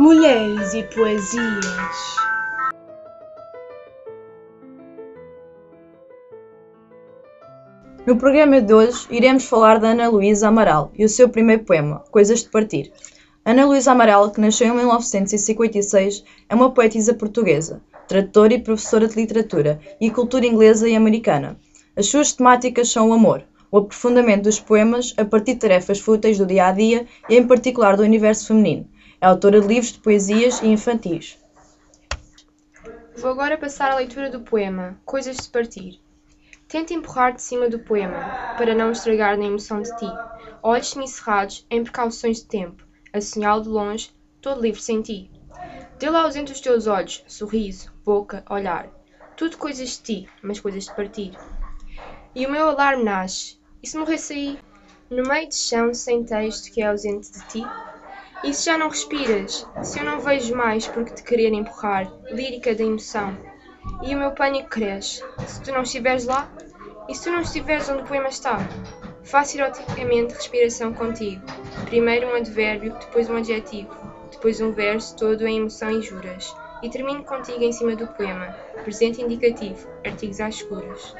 Mulheres e Poesias No programa de hoje iremos falar da Ana Luísa Amaral e o seu primeiro poema, Coisas de Partir. Ana Luísa Amaral, que nasceu em 1956, é uma poetisa portuguesa, tradutora e professora de literatura e cultura inglesa e americana. As suas temáticas são o amor, o aprofundamento dos poemas a partir de tarefas fúteis do dia a dia e, em particular, do universo feminino. É autora de livros de poesias e infantis. Vou agora passar à leitura do poema Coisas de Partir. Tenta empurrar de cima do poema, para não estragar na emoção de ti. Olhos semicerrados, em precauções de tempo, a señal de longe, todo livre sem ti. Dê lá ausente os teus olhos, sorriso, boca, olhar. Tudo coisas de ti, mas coisas de partir. E o meu alarme nasce, e se morresse aí? No meio de chão sem texto que é ausente de ti? E se já não respiras? Se eu não vejo mais porque te querer empurrar, lírica da emoção? E o meu pânico cresce, se tu não estiveres lá? E se tu não estiveres onde o poema está? Faço eroticamente respiração contigo. Primeiro um advérbio, depois um adjetivo, depois um verso todo em emoção e juras. E termino contigo em cima do poema. Presente indicativo, artigos às escuras.